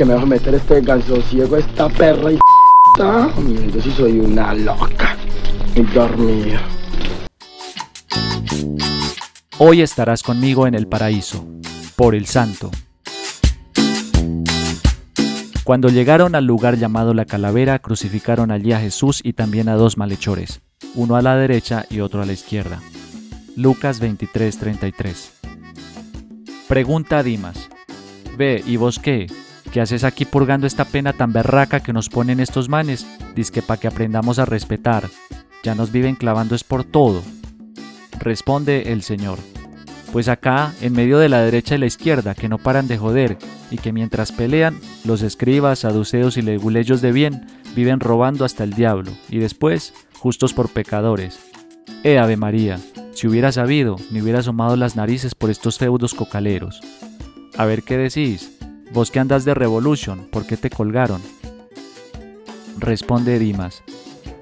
que me va a meter este ganso ciego, esta perra y yo sí soy una loca y dormida. Hoy estarás conmigo en el paraíso, por el santo. Cuando llegaron al lugar llamado la calavera, crucificaron allí a Jesús y también a dos malhechores, uno a la derecha y otro a la izquierda. Lucas 23:33. Pregunta a Dimas. Ve, ¿y vos qué? ¿Qué haces aquí purgando esta pena tan berraca que nos ponen estos manes? Dice para que aprendamos a respetar. Ya nos viven clavando es por todo. Responde el Señor. Pues acá, en medio de la derecha y la izquierda, que no paran de joder, y que mientras pelean, los escribas, saduceos y leguleyos de bien viven robando hasta el diablo, y después, justos por pecadores. Eh, Ave María, si hubiera sabido, me hubiera asomado las narices por estos feudos cocaleros. A ver qué decís. Vos que andas de Revolution, ¿por qué te colgaron? Responde Dimas.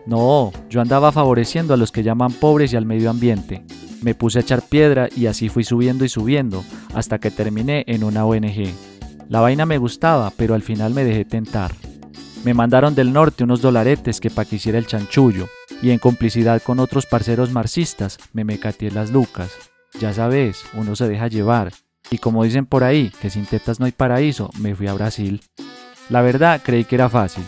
No, yo andaba favoreciendo a los que llaman pobres y al medio ambiente. Me puse a echar piedra y así fui subiendo y subiendo, hasta que terminé en una ONG. La vaina me gustaba, pero al final me dejé tentar. Me mandaron del norte unos dolaretes que pa' que hiciera el chanchullo, y en complicidad con otros parceros marxistas me mecateé las lucas. Ya sabes, uno se deja llevar, y como dicen por ahí, que sin tetas no hay paraíso, me fui a Brasil. La verdad creí que era fácil.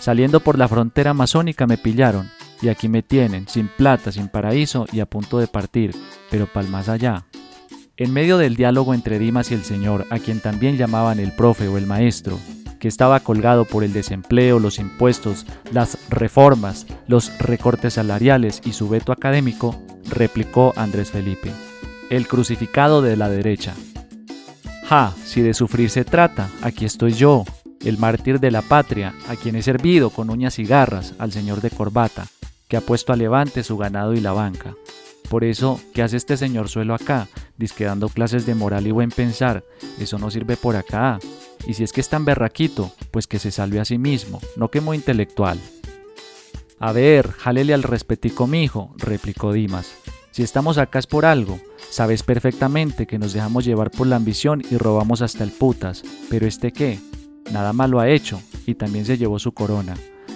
Saliendo por la frontera amazónica me pillaron, y aquí me tienen, sin plata, sin paraíso y a punto de partir, pero pal más allá. En medio del diálogo entre Dimas y el Señor, a quien también llamaban el profe o el maestro, que estaba colgado por el desempleo, los impuestos, las reformas, los recortes salariales y su veto académico, replicó Andrés Felipe, el crucificado de la derecha. Ja, si de sufrir se trata, aquí estoy yo, el mártir de la patria, a quien he servido con uñas y garras al señor de corbata, que ha puesto a levante su ganado y la banca. Por eso, ¿qué hace este señor suelo acá? Disque dando clases de moral y buen pensar. Eso no sirve por acá. Y si es que es tan berraquito, pues que se salve a sí mismo, no que muy intelectual. A ver, jálele al respetico mijo, replicó Dimas. Si estamos acá es por algo. Sabes perfectamente que nos dejamos llevar por la ambición y robamos hasta el putas. Pero este qué? Nada malo ha hecho, y también se llevó su corona.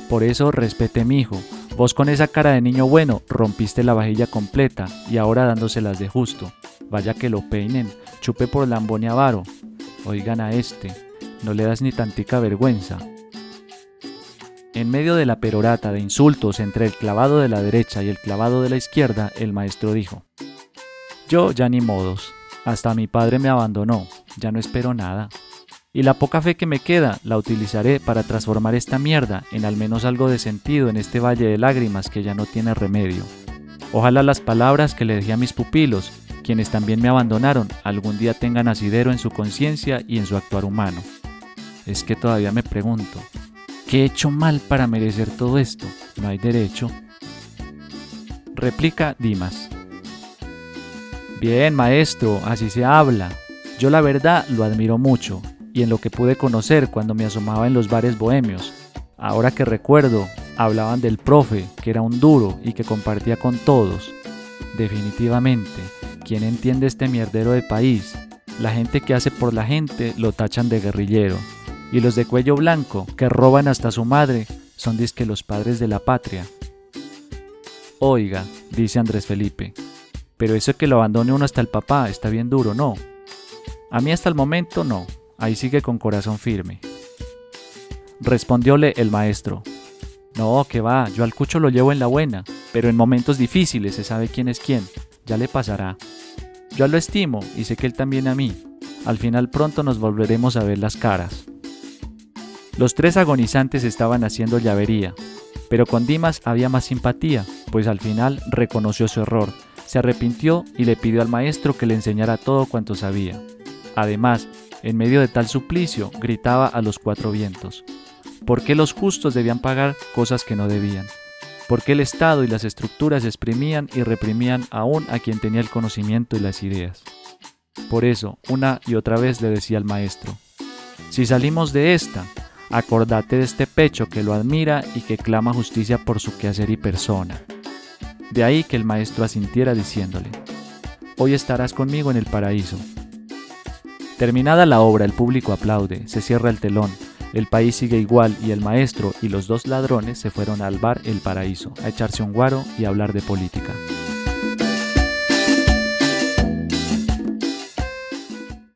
Por eso respete mijo, Vos con esa cara de niño bueno rompiste la vajilla completa y ahora dándoselas de justo. Vaya que lo peinen, chupe por lambón y avaro. Oigan a este, no le das ni tantica vergüenza. En medio de la perorata de insultos entre el clavado de la derecha y el clavado de la izquierda, el maestro dijo, Yo ya ni modos, hasta mi padre me abandonó, ya no espero nada y la poca fe que me queda la utilizaré para transformar esta mierda en al menos algo de sentido en este valle de lágrimas que ya no tiene remedio. Ojalá las palabras que le dejé a mis pupilos, quienes también me abandonaron, algún día tengan asidero en su conciencia y en su actuar humano. Es que todavía me pregunto, ¿qué he hecho mal para merecer todo esto? No hay derecho. Replica Dimas. Bien, maestro, así se habla. Yo la verdad lo admiro mucho y en lo que pude conocer cuando me asomaba en los bares bohemios. Ahora que recuerdo, hablaban del profe, que era un duro y que compartía con todos. Definitivamente, ¿quién entiende este mierdero de país? La gente que hace por la gente lo tachan de guerrillero. Y los de cuello blanco, que roban hasta su madre, son disque los padres de la patria. Oiga, dice Andrés Felipe, pero eso que lo abandone uno hasta el papá está bien duro, ¿no? A mí hasta el momento no, Ahí sigue con corazón firme. Respondióle el maestro. No, que va, yo al cucho lo llevo en la buena, pero en momentos difíciles se sabe quién es quién, ya le pasará. Yo lo estimo y sé que él también a mí. Al final pronto nos volveremos a ver las caras. Los tres agonizantes estaban haciendo llavería, pero con Dimas había más simpatía, pues al final reconoció su error, se arrepintió y le pidió al maestro que le enseñara todo cuanto sabía. Además, en medio de tal suplicio, gritaba a los cuatro vientos. ¿Por qué los justos debían pagar cosas que no debían? ¿Por qué el Estado y las estructuras exprimían y reprimían aún a quien tenía el conocimiento y las ideas? Por eso, una y otra vez le decía al maestro, si salimos de esta, acordate de este pecho que lo admira y que clama justicia por su quehacer y persona. De ahí que el maestro asintiera diciéndole, hoy estarás conmigo en el paraíso, Terminada la obra, el público aplaude, se cierra el telón, el país sigue igual y el maestro y los dos ladrones se fueron al bar El Paraíso a echarse un guaro y hablar de política.